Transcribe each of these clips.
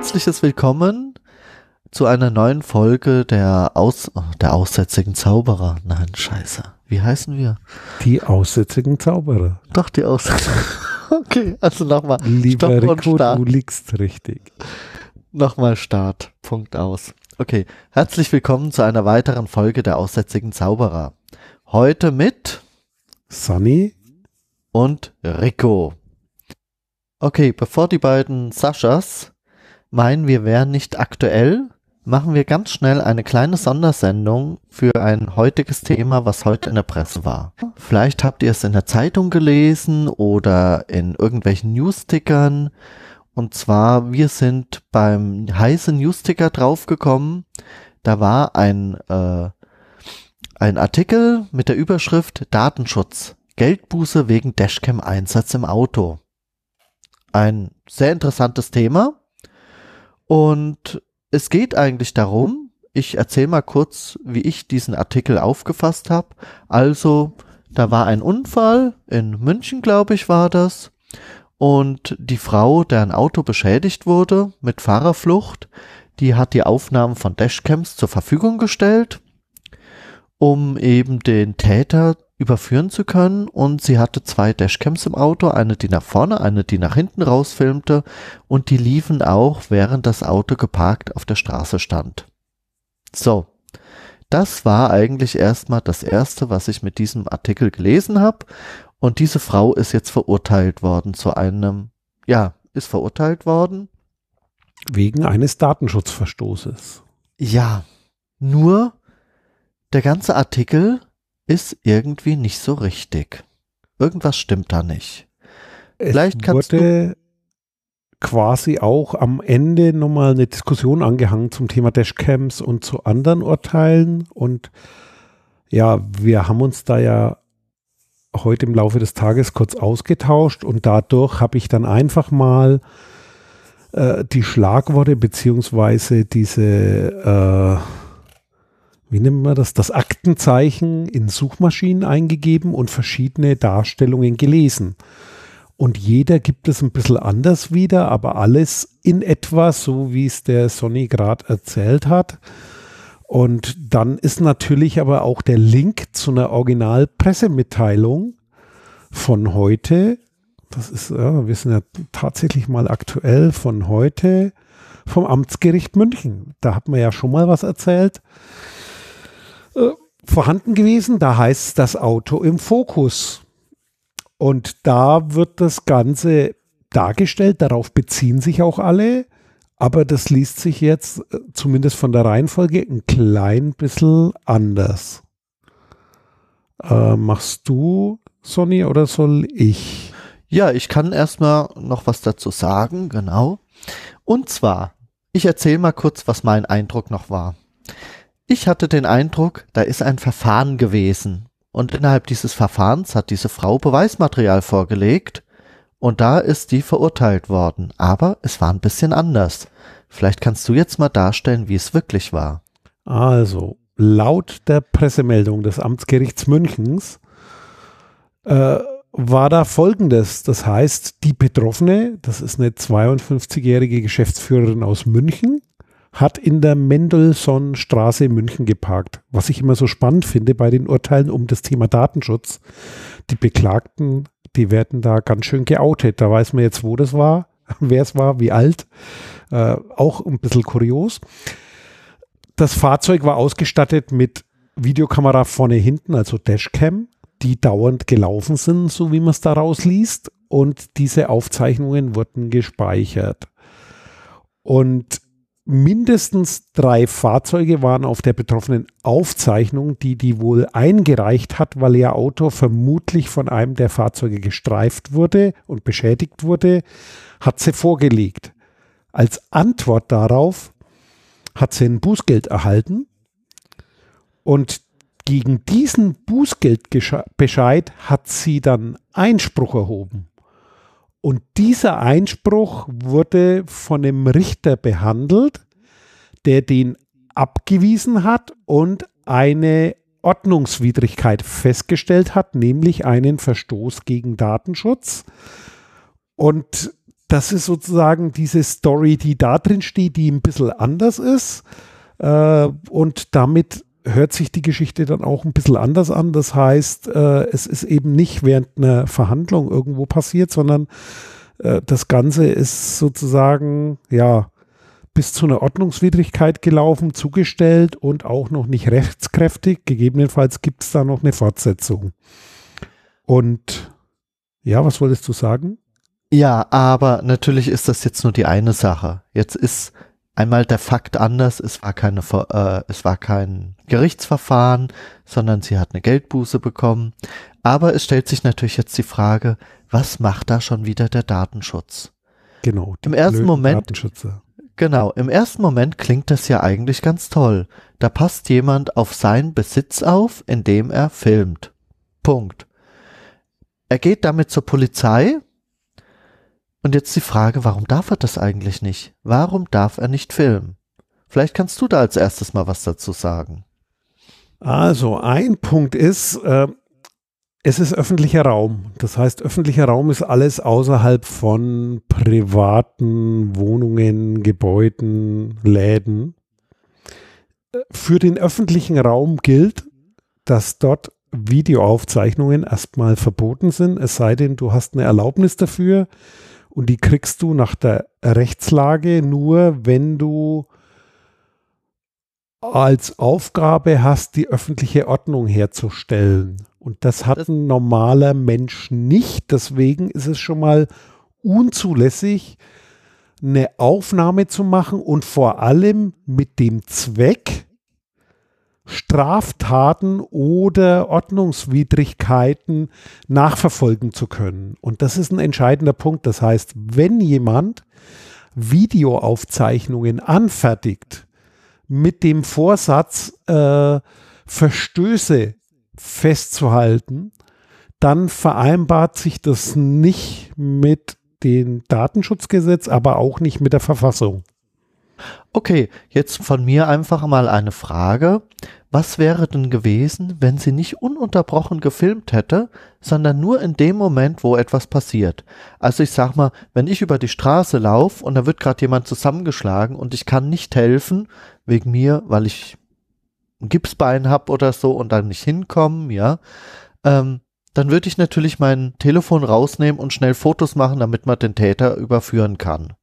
herzliches Willkommen zu einer neuen Folge der, Aus der aussätzigen Zauberer. Nein, scheiße. Wie heißen wir? Die aussätzigen Zauberer. Doch, die Aussätzigen. Okay, also nochmal. Lieber Stopp Rico, du liegst richtig. Nochmal Start. Punkt aus. Okay, herzlich willkommen zu einer weiteren Folge der aussätzigen Zauberer. Heute mit Sunny, und Rico. Okay, bevor die beiden Saschas meinen, wir wären nicht aktuell, machen wir ganz schnell eine kleine Sondersendung für ein heutiges Thema, was heute in der Presse war. Vielleicht habt ihr es in der Zeitung gelesen oder in irgendwelchen Newstickern. Und zwar, wir sind beim heißen Newsticker draufgekommen. Da war ein, äh, ein Artikel mit der Überschrift Datenschutz. Geldbuße wegen Dashcam-Einsatz im Auto. Ein sehr interessantes Thema. Und es geht eigentlich darum, ich erzähle mal kurz, wie ich diesen Artikel aufgefasst habe. Also, da war ein Unfall, in München, glaube ich, war das. Und die Frau, deren Auto beschädigt wurde mit Fahrerflucht, die hat die Aufnahmen von Dashcams zur Verfügung gestellt, um eben den Täter überführen zu können. Und sie hatte zwei Dashcams im Auto, eine, die nach vorne, eine, die nach hinten rausfilmte. Und die liefen auch, während das Auto geparkt auf der Straße stand. So. Das war eigentlich erstmal das erste, was ich mit diesem Artikel gelesen habe. Und diese Frau ist jetzt verurteilt worden zu einem, ja, ist verurteilt worden. wegen eines Datenschutzverstoßes. Ja, nur der ganze Artikel ist irgendwie nicht so richtig. Irgendwas stimmt da nicht. Es Vielleicht kannst wurde quasi auch am Ende nochmal eine Diskussion angehangen zum Thema Dashcams und zu anderen Urteilen. Und ja, wir haben uns da ja heute im Laufe des Tages kurz ausgetauscht und dadurch habe ich dann einfach mal äh, die Schlagworte beziehungsweise diese, äh, wie nennt man das, das Aktenzeichen in Suchmaschinen eingegeben und verschiedene Darstellungen gelesen. Und jeder gibt es ein bisschen anders wieder, aber alles in etwa so, wie es der Sonny gerade erzählt hat. Und dann ist natürlich aber auch der Link zu einer Originalpressemitteilung von heute. Das ist, ja, wir sind ja tatsächlich mal aktuell von heute vom Amtsgericht München. Da hat man ja schon mal was erzählt. Äh, vorhanden gewesen, da heißt es das Auto im Fokus. Und da wird das Ganze dargestellt, darauf beziehen sich auch alle, aber das liest sich jetzt äh, zumindest von der Reihenfolge ein klein bisschen anders. Äh, machst du, Sonny, oder soll ich? Ja, ich kann erstmal noch was dazu sagen, genau. Und zwar, ich erzähle mal kurz, was mein Eindruck noch war. Ich hatte den Eindruck, da ist ein Verfahren gewesen. Und innerhalb dieses Verfahrens hat diese Frau Beweismaterial vorgelegt. Und da ist die verurteilt worden. Aber es war ein bisschen anders. Vielleicht kannst du jetzt mal darstellen, wie es wirklich war. Also, laut der Pressemeldung des Amtsgerichts Münchens äh, war da folgendes. Das heißt, die Betroffene, das ist eine 52-jährige Geschäftsführerin aus München, hat in der Mendelssohn-Straße in München geparkt. Was ich immer so spannend finde bei den Urteilen um das Thema Datenschutz. Die Beklagten, die werden da ganz schön geoutet. Da weiß man jetzt, wo das war, wer es war, wie alt. Äh, auch ein bisschen kurios. Das Fahrzeug war ausgestattet mit Videokamera vorne hinten, also Dashcam, die dauernd gelaufen sind, so wie man es daraus liest. Und diese Aufzeichnungen wurden gespeichert. Und mindestens drei Fahrzeuge waren auf der betroffenen Aufzeichnung, die die wohl eingereicht hat, weil ihr Auto vermutlich von einem der Fahrzeuge gestreift wurde und beschädigt wurde, hat sie vorgelegt. Als Antwort darauf hat sie ein Bußgeld erhalten und gegen diesen Bußgeldbescheid hat sie dann Einspruch erhoben. Und dieser Einspruch wurde von einem Richter behandelt, der den abgewiesen hat und eine Ordnungswidrigkeit festgestellt hat, nämlich einen Verstoß gegen Datenschutz. Und das ist sozusagen diese Story, die da drin steht, die ein bisschen anders ist. Äh, und damit hört sich die Geschichte dann auch ein bisschen anders an. Das heißt, äh, es ist eben nicht während einer Verhandlung irgendwo passiert, sondern äh, das Ganze ist sozusagen, ja, bis zu einer Ordnungswidrigkeit gelaufen, zugestellt und auch noch nicht rechtskräftig. Gegebenenfalls gibt es da noch eine Fortsetzung. Und ja, was wolltest du sagen? Ja, aber natürlich ist das jetzt nur die eine Sache. Jetzt ist einmal der Fakt anders. Es war keine, äh, es war kein Gerichtsverfahren, sondern sie hat eine Geldbuße bekommen. Aber es stellt sich natürlich jetzt die Frage, was macht da schon wieder der Datenschutz? Genau. Im ersten Moment, Genau, im ersten Moment klingt das ja eigentlich ganz toll. Da passt jemand auf seinen Besitz auf, indem er filmt. Punkt. Er geht damit zur Polizei. Und jetzt die Frage, warum darf er das eigentlich nicht? Warum darf er nicht filmen? Vielleicht kannst du da als erstes mal was dazu sagen. Also ein Punkt ist, äh, es ist öffentlicher Raum. Das heißt, öffentlicher Raum ist alles außerhalb von privaten Wohnungen, Gebäuden, Läden. Für den öffentlichen Raum gilt, dass dort Videoaufzeichnungen erstmal verboten sind, es sei denn, du hast eine Erlaubnis dafür und die kriegst du nach der Rechtslage nur, wenn du als Aufgabe hast, die öffentliche Ordnung herzustellen. Und das hat ein normaler Mensch nicht. Deswegen ist es schon mal unzulässig, eine Aufnahme zu machen und vor allem mit dem Zweck, Straftaten oder Ordnungswidrigkeiten nachverfolgen zu können. Und das ist ein entscheidender Punkt. Das heißt, wenn jemand Videoaufzeichnungen anfertigt mit dem Vorsatz, äh, Verstöße festzuhalten, dann vereinbart sich das nicht mit dem Datenschutzgesetz, aber auch nicht mit der Verfassung. Okay, jetzt von mir einfach mal eine Frage. Was wäre denn gewesen, wenn sie nicht ununterbrochen gefilmt hätte, sondern nur in dem Moment, wo etwas passiert? Also ich sag mal, wenn ich über die Straße laufe und da wird gerade jemand zusammengeschlagen und ich kann nicht helfen, wegen mir, weil ich ein Gipsbein habe oder so und dann nicht hinkommen, ja, ähm, dann würde ich natürlich mein Telefon rausnehmen und schnell Fotos machen, damit man den Täter überführen kann.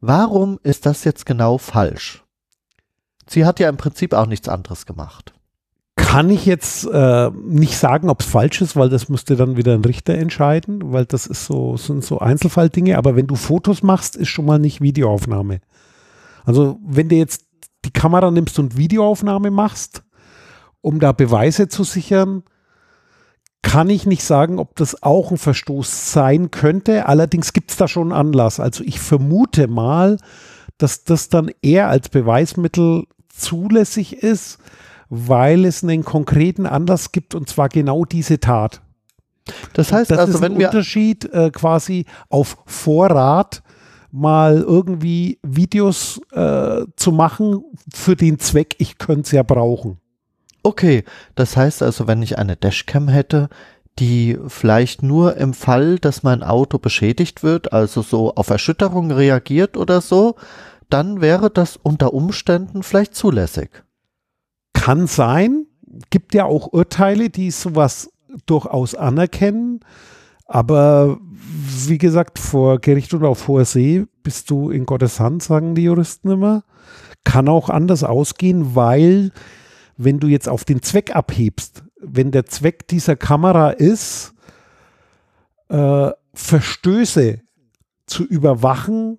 Warum ist das jetzt genau falsch? Sie hat ja im Prinzip auch nichts anderes gemacht. Kann ich jetzt äh, nicht sagen, ob es falsch ist, weil das müsste dann wieder ein Richter entscheiden, weil das ist so, sind so Einzelfalldinge. Aber wenn du Fotos machst, ist schon mal nicht Videoaufnahme. Also wenn du jetzt die Kamera nimmst und Videoaufnahme machst, um da Beweise zu sichern, kann ich nicht sagen, ob das auch ein Verstoß sein könnte. Allerdings gibt es da schon einen Anlass. Also ich vermute mal, dass das dann eher als Beweismittel zulässig ist, weil es einen konkreten Anlass gibt und zwar genau diese Tat. Das heißt das also, ist wenn ein wir Unterschied äh, quasi auf Vorrat mal irgendwie Videos äh, zu machen für den Zweck, ich könnte es ja brauchen. Okay, das heißt also, wenn ich eine Dashcam hätte, die vielleicht nur im Fall, dass mein Auto beschädigt wird, also so auf Erschütterung reagiert oder so, dann wäre das unter Umständen vielleicht zulässig. Kann sein. Gibt ja auch Urteile, die sowas durchaus anerkennen. Aber wie gesagt, vor Gericht oder auf hoher See bist du in Gottes Hand, sagen die Juristen immer. Kann auch anders ausgehen, weil wenn du jetzt auf den Zweck abhebst, wenn der Zweck dieser Kamera ist, äh, Verstöße zu überwachen,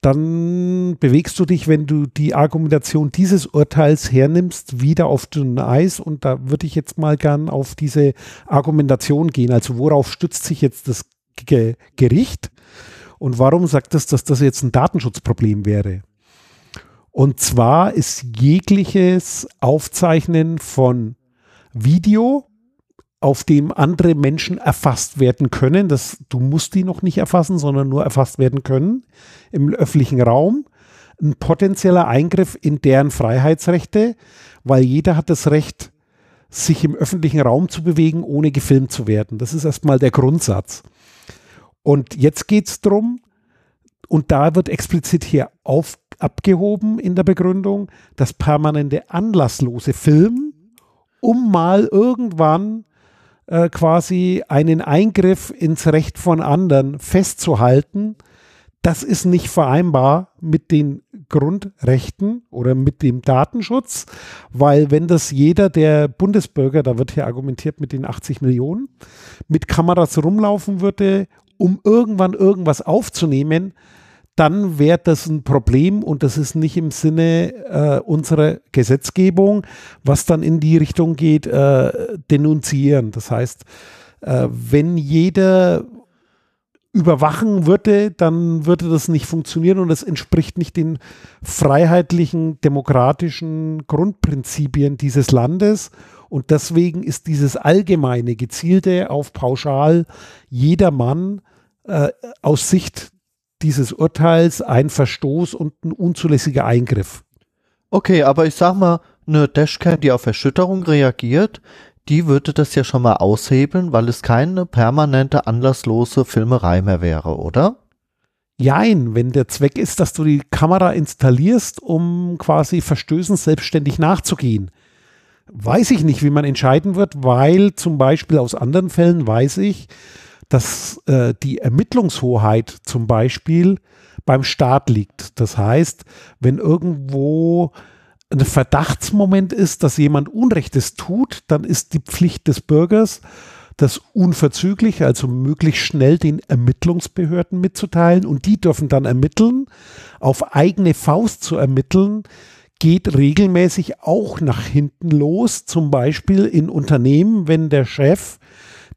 dann bewegst du dich, wenn du die Argumentation dieses Urteils hernimmst, wieder auf dünnem Eis. Und da würde ich jetzt mal gern auf diese Argumentation gehen. Also worauf stützt sich jetzt das Ge Gericht? Und warum sagt es, dass das jetzt ein Datenschutzproblem wäre? Und zwar ist jegliches Aufzeichnen von Video auf dem andere Menschen erfasst werden können. Das, du musst die noch nicht erfassen, sondern nur erfasst werden können im öffentlichen Raum. Ein potenzieller Eingriff in deren Freiheitsrechte, weil jeder hat das Recht, sich im öffentlichen Raum zu bewegen, ohne gefilmt zu werden. Das ist erstmal der Grundsatz. Und jetzt geht es darum, und da wird explizit hier auf, abgehoben in der Begründung, das permanente anlasslose Filmen, um mal irgendwann äh, quasi einen Eingriff ins Recht von anderen festzuhalten, das ist nicht vereinbar mit den Grundrechten oder mit dem Datenschutz, weil wenn das jeder der Bundesbürger, da wird hier argumentiert mit den 80 Millionen, mit Kameras rumlaufen würde, um irgendwann irgendwas aufzunehmen, dann wäre das ein Problem und das ist nicht im Sinne äh, unserer Gesetzgebung, was dann in die Richtung geht, äh, denunzieren. Das heißt, äh, wenn jeder überwachen würde, dann würde das nicht funktionieren und es entspricht nicht den freiheitlichen, demokratischen Grundprinzipien dieses Landes. Und deswegen ist dieses allgemeine, gezielte auf pauschal jedermann äh, aus Sicht dieses Urteils ein Verstoß und ein unzulässiger Eingriff. Okay, aber ich sag mal, eine Dashcam, die auf Erschütterung reagiert, die würde das ja schon mal aushebeln, weil es keine permanente, anlasslose Filmerei mehr wäre, oder? Jein, wenn der Zweck ist, dass du die Kamera installierst, um quasi Verstößen selbstständig nachzugehen. Weiß ich nicht, wie man entscheiden wird, weil zum Beispiel aus anderen Fällen weiß ich, dass äh, die Ermittlungshoheit zum Beispiel beim Staat liegt. Das heißt, wenn irgendwo ein Verdachtsmoment ist, dass jemand Unrechtes tut, dann ist die Pflicht des Bürgers, das unverzüglich, also möglichst schnell den Ermittlungsbehörden mitzuteilen und die dürfen dann ermitteln. Auf eigene Faust zu ermitteln, geht regelmäßig auch nach hinten los, zum Beispiel in Unternehmen, wenn der Chef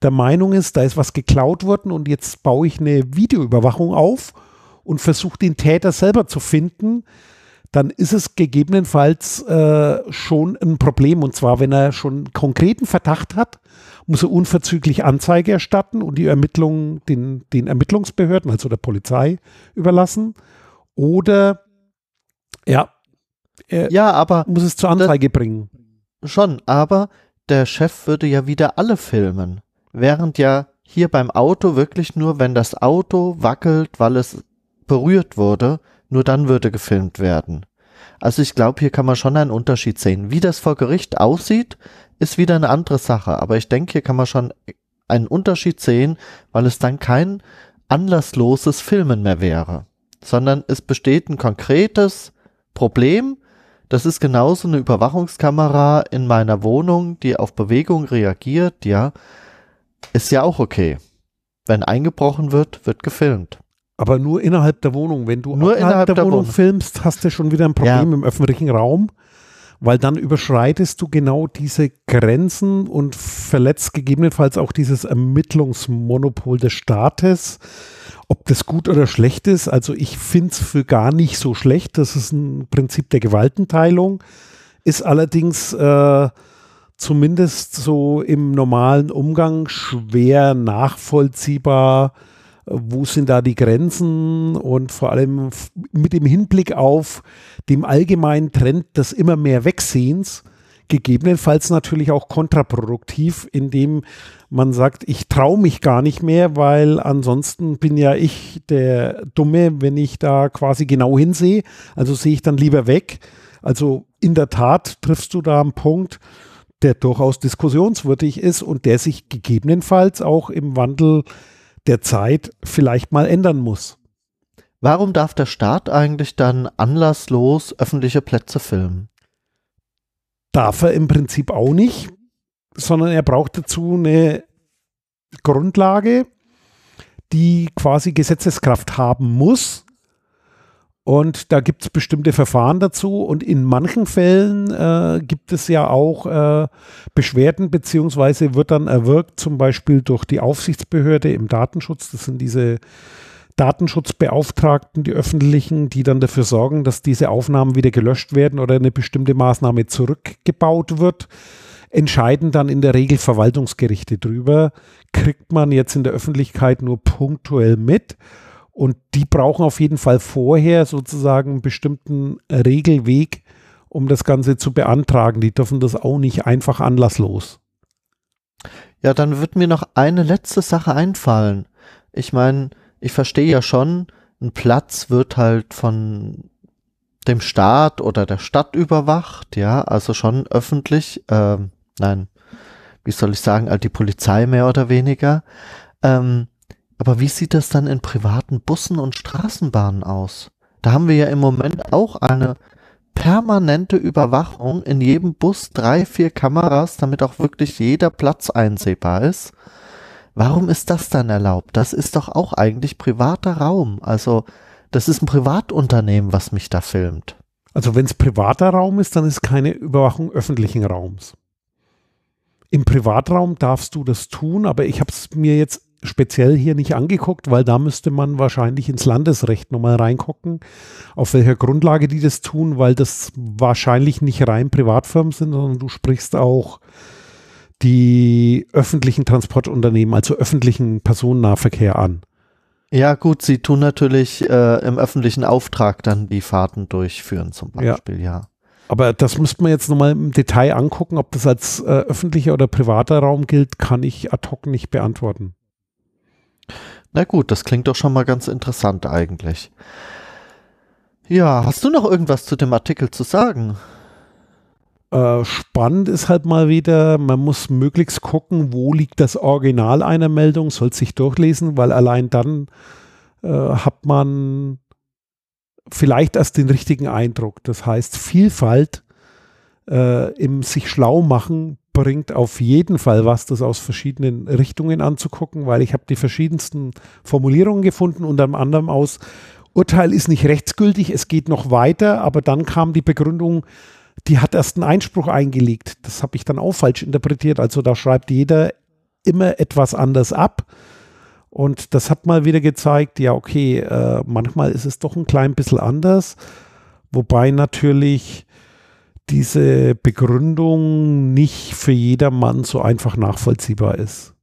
der Meinung ist, da ist was geklaut worden und jetzt baue ich eine Videoüberwachung auf und versuche den Täter selber zu finden, dann ist es gegebenenfalls äh, schon ein Problem. Und zwar, wenn er schon einen konkreten Verdacht hat, muss er unverzüglich Anzeige erstatten und die Ermittlungen den, den Ermittlungsbehörden, also der Polizei, überlassen. Oder ja, er ja, aber muss es zur Anzeige bringen. Schon, aber der Chef würde ja wieder alle filmen während ja hier beim Auto wirklich nur, wenn das Auto wackelt, weil es berührt wurde, nur dann würde gefilmt werden. Also ich glaube, hier kann man schon einen Unterschied sehen. Wie das vor Gericht aussieht, ist wieder eine andere Sache. Aber ich denke, hier kann man schon einen Unterschied sehen, weil es dann kein anlassloses Filmen mehr wäre, sondern es besteht ein konkretes Problem. Das ist genauso eine Überwachungskamera in meiner Wohnung, die auf Bewegung reagiert, ja. Ist ja auch okay. Wenn eingebrochen wird, wird gefilmt. Aber nur innerhalb der Wohnung. Wenn du nur innerhalb der, der Wohnung, Wohnung, filmst, hast du schon wieder ein Problem ja. im öffentlichen Raum, weil dann überschreitest du genau diese Grenzen und verletzt gegebenenfalls auch dieses Ermittlungsmonopol des Staates. Ob das gut oder schlecht ist, also ich finde es für gar nicht so schlecht. Das ist ein Prinzip der Gewaltenteilung. Ist allerdings äh, zumindest so im normalen Umgang schwer nachvollziehbar, wo sind da die Grenzen und vor allem mit dem Hinblick auf dem allgemeinen Trend des immer mehr Wegsehens, gegebenenfalls natürlich auch kontraproduktiv, indem man sagt, ich traue mich gar nicht mehr, weil ansonsten bin ja ich der Dumme, wenn ich da quasi genau hinsehe. Also sehe ich dann lieber weg. Also in der Tat triffst du da einen Punkt, der durchaus diskussionswürdig ist und der sich gegebenenfalls auch im Wandel der Zeit vielleicht mal ändern muss. Warum darf der Staat eigentlich dann anlasslos öffentliche Plätze filmen? Darf er im Prinzip auch nicht, sondern er braucht dazu eine Grundlage, die quasi Gesetzeskraft haben muss. Und da gibt es bestimmte Verfahren dazu. Und in manchen Fällen äh, gibt es ja auch äh, Beschwerden, beziehungsweise wird dann erwirkt, zum Beispiel durch die Aufsichtsbehörde im Datenschutz. Das sind diese Datenschutzbeauftragten, die öffentlichen, die dann dafür sorgen, dass diese Aufnahmen wieder gelöscht werden oder eine bestimmte Maßnahme zurückgebaut wird. Entscheiden dann in der Regel Verwaltungsgerichte drüber. Kriegt man jetzt in der Öffentlichkeit nur punktuell mit. Und die brauchen auf jeden Fall vorher sozusagen einen bestimmten Regelweg, um das Ganze zu beantragen. Die dürfen das auch nicht einfach anlasslos. Ja, dann wird mir noch eine letzte Sache einfallen. Ich meine, ich verstehe ja schon, ein Platz wird halt von dem Staat oder der Stadt überwacht, ja, also schon öffentlich, ähm, nein, wie soll ich sagen, halt die Polizei mehr oder weniger. Ähm, aber wie sieht das dann in privaten Bussen und Straßenbahnen aus? Da haben wir ja im Moment auch eine permanente Überwachung in jedem Bus, drei, vier Kameras, damit auch wirklich jeder Platz einsehbar ist. Warum ist das dann erlaubt? Das ist doch auch eigentlich privater Raum. Also das ist ein Privatunternehmen, was mich da filmt. Also wenn es privater Raum ist, dann ist keine Überwachung öffentlichen Raums. Im Privatraum darfst du das tun, aber ich habe es mir jetzt speziell hier nicht angeguckt, weil da müsste man wahrscheinlich ins Landesrecht nochmal reingucken, auf welcher Grundlage die das tun, weil das wahrscheinlich nicht rein Privatfirmen sind, sondern du sprichst auch die öffentlichen Transportunternehmen, also öffentlichen Personennahverkehr an. Ja, gut, sie tun natürlich äh, im öffentlichen Auftrag dann die Fahrten durchführen, zum Beispiel, ja. ja. Aber das müsste man jetzt nochmal im Detail angucken, ob das als äh, öffentlicher oder privater Raum gilt, kann ich ad hoc nicht beantworten. Na gut, das klingt doch schon mal ganz interessant eigentlich. Ja, hast du noch irgendwas zu dem Artikel zu sagen? Äh, spannend ist halt mal wieder, man muss möglichst gucken, wo liegt das Original einer Meldung, soll sich durchlesen, weil allein dann äh, hat man vielleicht erst den richtigen Eindruck. Das heißt, Vielfalt äh, im sich schlau machen bringt auf jeden Fall was, das aus verschiedenen Richtungen anzugucken, weil ich habe die verschiedensten Formulierungen gefunden, unter anderem aus Urteil ist nicht rechtsgültig, es geht noch weiter, aber dann kam die Begründung, die hat erst einen Einspruch eingelegt. Das habe ich dann auch falsch interpretiert. Also da schreibt jeder immer etwas anders ab. Und das hat mal wieder gezeigt, ja, okay, äh, manchmal ist es doch ein klein bisschen anders. Wobei natürlich diese Begründung nicht für jedermann so einfach nachvollziehbar ist.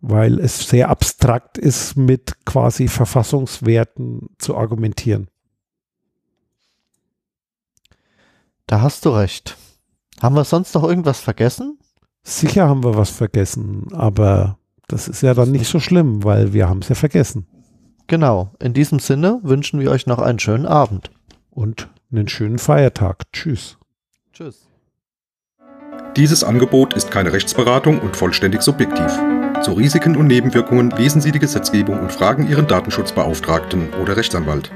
Weil es sehr abstrakt ist, mit quasi Verfassungswerten zu argumentieren. Da hast du recht. Haben wir sonst noch irgendwas vergessen? Sicher haben wir was vergessen, aber das ist ja dann nicht so schlimm, weil wir haben es ja vergessen. Genau. In diesem Sinne wünschen wir euch noch einen schönen Abend. Und einen schönen Feiertag. Tschüss. Tschüss. Dieses Angebot ist keine Rechtsberatung und vollständig subjektiv. Zu Risiken und Nebenwirkungen lesen Sie die Gesetzgebung und fragen Ihren Datenschutzbeauftragten oder Rechtsanwalt.